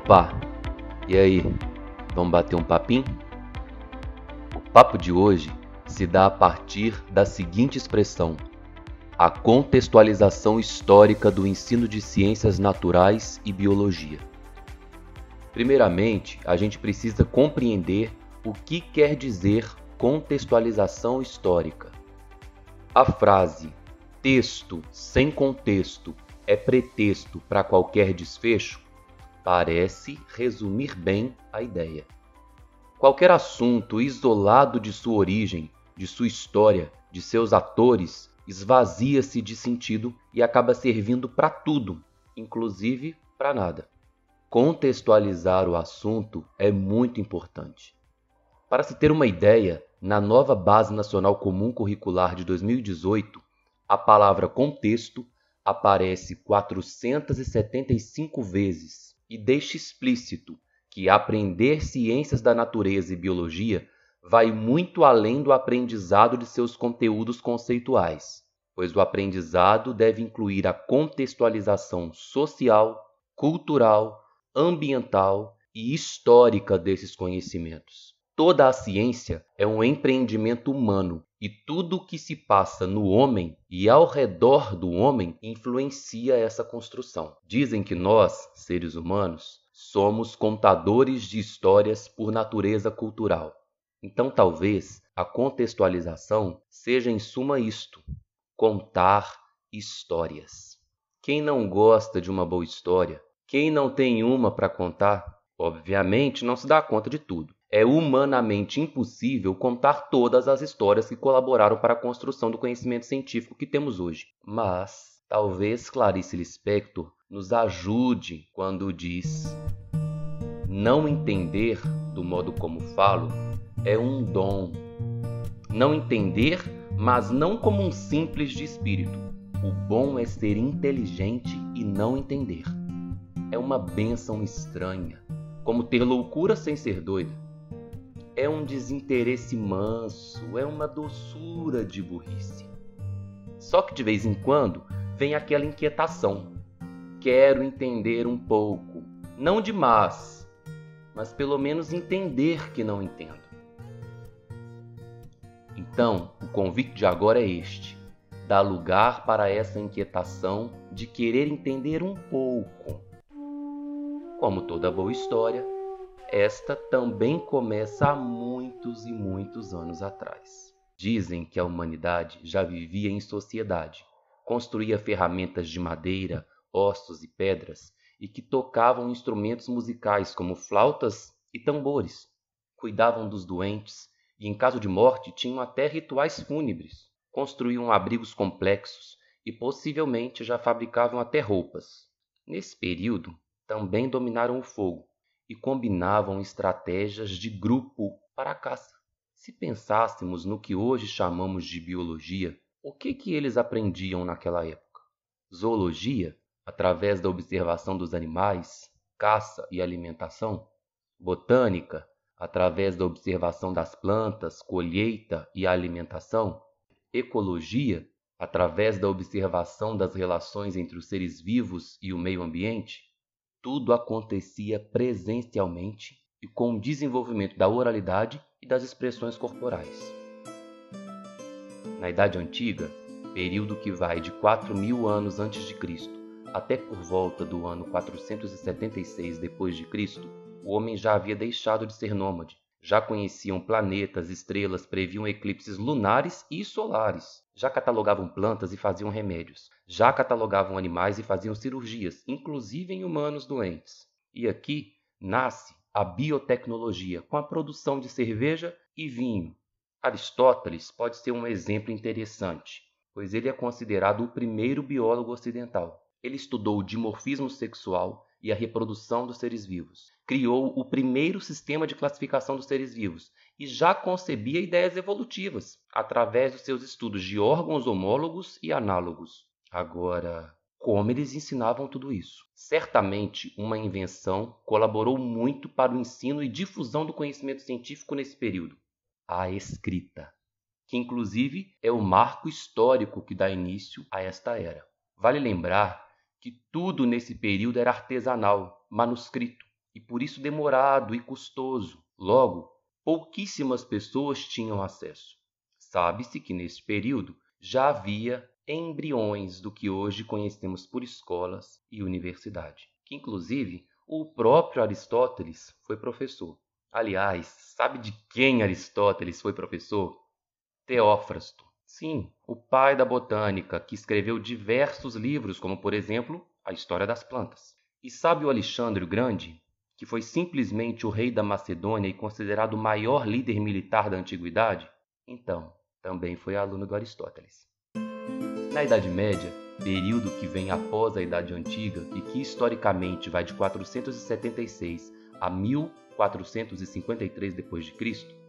Opa! E aí, vamos bater um papinho? O papo de hoje se dá a partir da seguinte expressão: a contextualização histórica do ensino de ciências naturais e biologia. Primeiramente, a gente precisa compreender o que quer dizer contextualização histórica. A frase texto sem contexto é pretexto para qualquer desfecho parece resumir bem a ideia. Qualquer assunto isolado de sua origem, de sua história, de seus atores, esvazia-se de sentido e acaba servindo para tudo, inclusive para nada. Contextualizar o assunto é muito importante. Para se ter uma ideia, na nova Base Nacional Comum Curricular de 2018, a palavra contexto aparece 475 vezes e deixa explícito que aprender ciências da natureza e biologia vai muito além do aprendizado de seus conteúdos conceituais, pois o aprendizado deve incluir a contextualização social, cultural, ambiental e histórica desses conhecimentos. Toda a ciência é um empreendimento humano e tudo o que se passa no homem e ao redor do homem influencia essa construção. Dizem que nós, seres humanos, somos contadores de histórias por natureza cultural. Então, talvez a contextualização seja em suma isto: contar histórias. Quem não gosta de uma boa história? Quem não tem uma para contar? Obviamente não se dá conta de tudo. É humanamente impossível contar todas as histórias que colaboraram para a construção do conhecimento científico que temos hoje. Mas talvez Clarice Lispector nos ajude quando diz: Não entender do modo como falo é um dom. Não entender, mas não como um simples de espírito. O bom é ser inteligente e não entender. É uma bênção estranha, como ter loucura sem ser doido é um desinteresse manso, é uma doçura de burrice. Só que de vez em quando vem aquela inquietação. Quero entender um pouco, não demais, mas pelo menos entender que não entendo. Então, o convite de agora é este: dá lugar para essa inquietação de querer entender um pouco. Como toda boa história, esta também começa há muitos e muitos anos atrás. Dizem que a humanidade já vivia em sociedade, construía ferramentas de madeira, ossos e pedras e que tocavam instrumentos musicais como flautas e tambores, cuidavam dos doentes e, em caso de morte, tinham até rituais fúnebres, construíam abrigos complexos e possivelmente já fabricavam até roupas. Nesse período, também dominaram o fogo e combinavam estratégias de grupo para a caça. Se pensássemos no que hoje chamamos de biologia, o que, que eles aprendiam naquela época? Zoologia, através da observação dos animais, caça e alimentação? Botânica, através da observação das plantas, colheita e alimentação? Ecologia, através da observação das relações entre os seres vivos e o meio ambiente? Tudo acontecia presencialmente e com o desenvolvimento da oralidade e das expressões corporais. Na Idade Antiga, período que vai de 4 mil anos antes de Cristo até por volta do ano 476 depois de Cristo, o homem já havia deixado de ser nômade já conheciam planetas, estrelas, previam eclipses lunares e solares. Já catalogavam plantas e faziam remédios. Já catalogavam animais e faziam cirurgias, inclusive em humanos doentes. E aqui nasce a biotecnologia, com a produção de cerveja e vinho. Aristóteles pode ser um exemplo interessante, pois ele é considerado o primeiro biólogo ocidental. Ele estudou o dimorfismo sexual e a reprodução dos seres vivos. Criou o primeiro sistema de classificação dos seres vivos e já concebia ideias evolutivas através dos seus estudos de órgãos homólogos e análogos. Agora, como eles ensinavam tudo isso? Certamente, uma invenção colaborou muito para o ensino e difusão do conhecimento científico nesse período: a escrita, que inclusive é o marco histórico que dá início a esta era. Vale lembrar que tudo nesse período era artesanal, manuscrito. e por isso demorado e custoso. Logo, pouquíssimas pessoas tinham acesso. Sabe-se que nesse período já havia embriões do que hoje conhecemos por escolas e universidade, que inclusive o próprio Aristóteles foi professor. Aliás, sabe de quem Aristóteles foi professor? Teófrasto. Sim, o pai da botânica, que escreveu diversos livros, como por exemplo, A História das Plantas. E sabe o Alexandre o Grande, que foi simplesmente o rei da Macedônia e considerado o maior líder militar da antiguidade? Então, também foi aluno do Aristóteles. Na Idade Média, período que vem após a Idade Antiga e que historicamente vai de 476 a 1453 d.C.,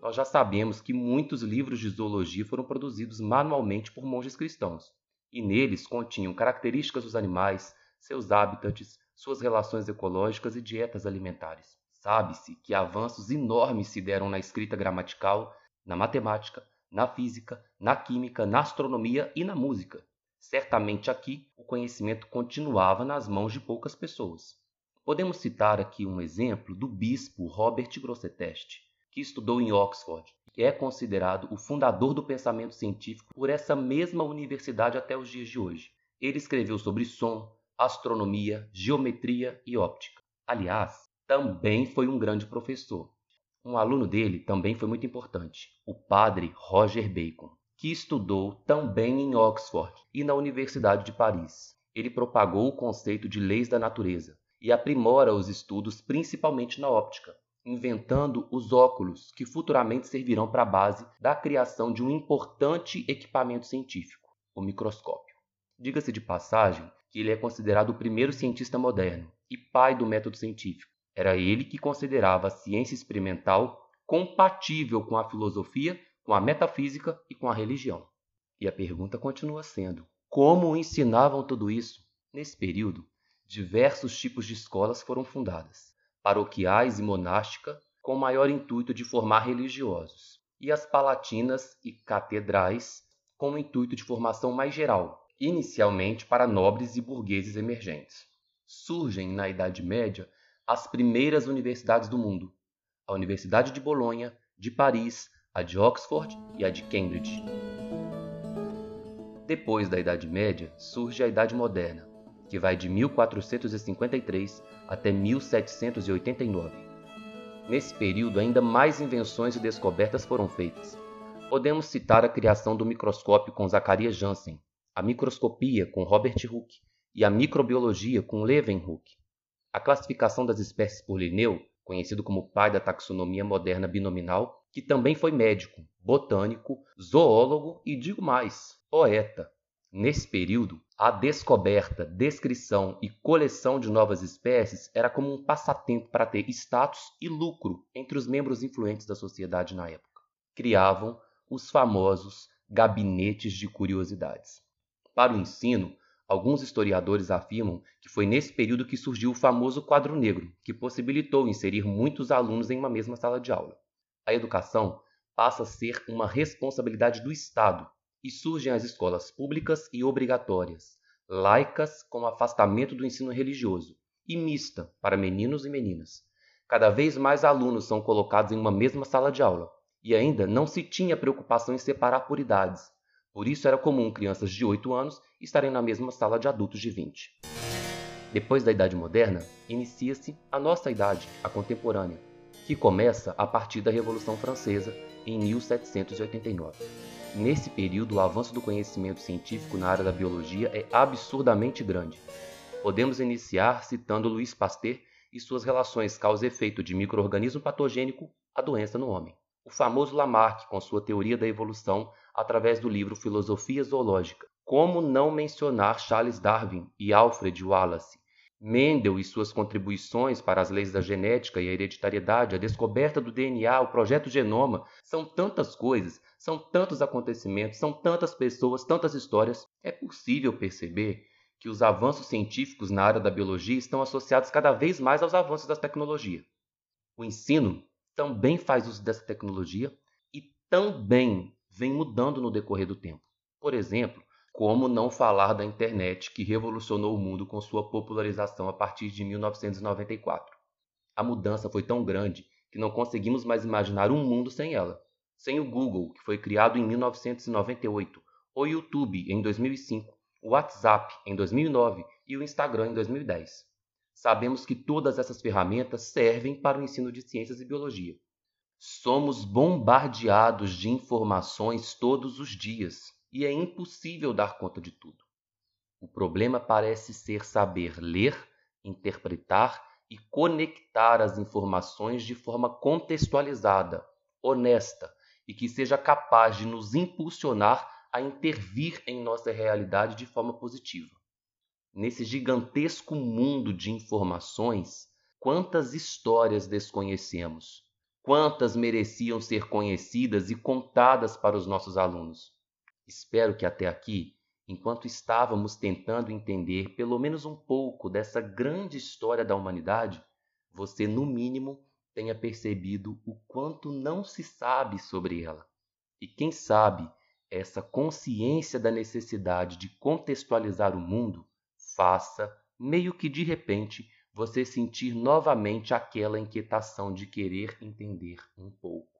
nós já sabemos que muitos livros de zoologia foram produzidos manualmente por monges cristãos, e neles continham características dos animais, seus hábitats, suas relações ecológicas e dietas alimentares. Sabe-se que avanços enormes se deram na escrita gramatical, na matemática, na física, na química, na astronomia e na música. Certamente aqui o conhecimento continuava nas mãos de poucas pessoas. Podemos citar aqui um exemplo do bispo Robert Grosseteste, que estudou em Oxford e é considerado o fundador do pensamento científico por essa mesma universidade até os dias de hoje. Ele escreveu sobre som, astronomia, geometria e óptica. Aliás, também foi um grande professor. Um aluno dele também foi muito importante, o padre Roger Bacon, que estudou também em Oxford e na Universidade de Paris. Ele propagou o conceito de leis da natureza e aprimora os estudos principalmente na óptica, inventando os óculos que futuramente servirão para a base da criação de um importante equipamento científico, o microscópio. Diga-se de passagem que ele é considerado o primeiro cientista moderno e pai do método científico era ele que considerava a ciência experimental compatível com a filosofia, com a metafísica e com a religião. E a pergunta continua sendo: como ensinavam tudo isso? Nesse período, diversos tipos de escolas foram fundadas, paroquiais e monástica, com o maior intuito de formar religiosos, e as palatinas e catedrais, com o intuito de formação mais geral, inicialmente para nobres e burgueses emergentes. Surgem na Idade Média as primeiras universidades do mundo: a Universidade de Bolonha, de Paris, a de Oxford e a de Cambridge. Depois da Idade Média, surge a Idade Moderna, que vai de 1453 até 1789. Nesse período, ainda mais invenções e descobertas foram feitas. Podemos citar a criação do microscópio com Zacarias Janssen, a microscopia com Robert Hooke e a microbiologia com Leeuwenhoek. A classificação das espécies por Linneu, conhecido como pai da taxonomia moderna binominal, que também foi médico, botânico, zoólogo e, digo mais, poeta. Nesse período, a descoberta, descrição e coleção de novas espécies era como um passatempo para ter status e lucro entre os membros influentes da sociedade na época. Criavam os famosos gabinetes de curiosidades. Para o ensino, Alguns historiadores afirmam que foi nesse período que surgiu o famoso quadro negro, que possibilitou inserir muitos alunos em uma mesma sala de aula. A educação passa a ser uma responsabilidade do Estado e surgem as escolas públicas e obrigatórias, laicas com afastamento do ensino religioso e mista para meninos e meninas. Cada vez mais alunos são colocados em uma mesma sala de aula e ainda não se tinha preocupação em separar por idades, por isso era comum crianças de 8 anos estarem na mesma sala de adultos de 20. Depois da Idade Moderna, inicia-se a nossa idade, a contemporânea, que começa a partir da Revolução Francesa em 1789. Nesse período, o avanço do conhecimento científico na área da biologia é absurdamente grande. Podemos iniciar citando Louis Pasteur e suas relações causa-efeito de microorganismo patogênico à doença no homem. O famoso Lamarck, com sua teoria da evolução, através do livro Filosofia Zoológica. Como não mencionar Charles Darwin e Alfred Wallace? Mendel e suas contribuições para as leis da genética e a hereditariedade, a descoberta do DNA, o projeto Genoma, são tantas coisas, são tantos acontecimentos, são tantas pessoas, tantas histórias. É possível perceber que os avanços científicos na área da biologia estão associados cada vez mais aos avanços da tecnologia. O ensino também faz uso dessa tecnologia e também vem mudando no decorrer do tempo. Por exemplo, como não falar da internet que revolucionou o mundo com sua popularização a partir de 1994. A mudança foi tão grande que não conseguimos mais imaginar um mundo sem ela. Sem o Google, que foi criado em 1998, o YouTube em 2005, o WhatsApp em 2009 e o Instagram em 2010. Sabemos que todas essas ferramentas servem para o ensino de ciências e biologia. Somos bombardeados de informações todos os dias e é impossível dar conta de tudo. O problema parece ser saber ler, interpretar e conectar as informações de forma contextualizada, honesta e que seja capaz de nos impulsionar a intervir em nossa realidade de forma positiva. Nesse gigantesco mundo de informações, quantas histórias desconhecemos? Quantas mereciam ser conhecidas e contadas para os nossos alunos? Espero que até aqui, enquanto estávamos tentando entender pelo menos um pouco dessa grande história da humanidade, você, no mínimo, tenha percebido o quanto não se sabe sobre ela. E quem sabe, essa consciência da necessidade de contextualizar o mundo faça, meio que de repente, você sentir novamente aquela inquietação de querer entender um pouco.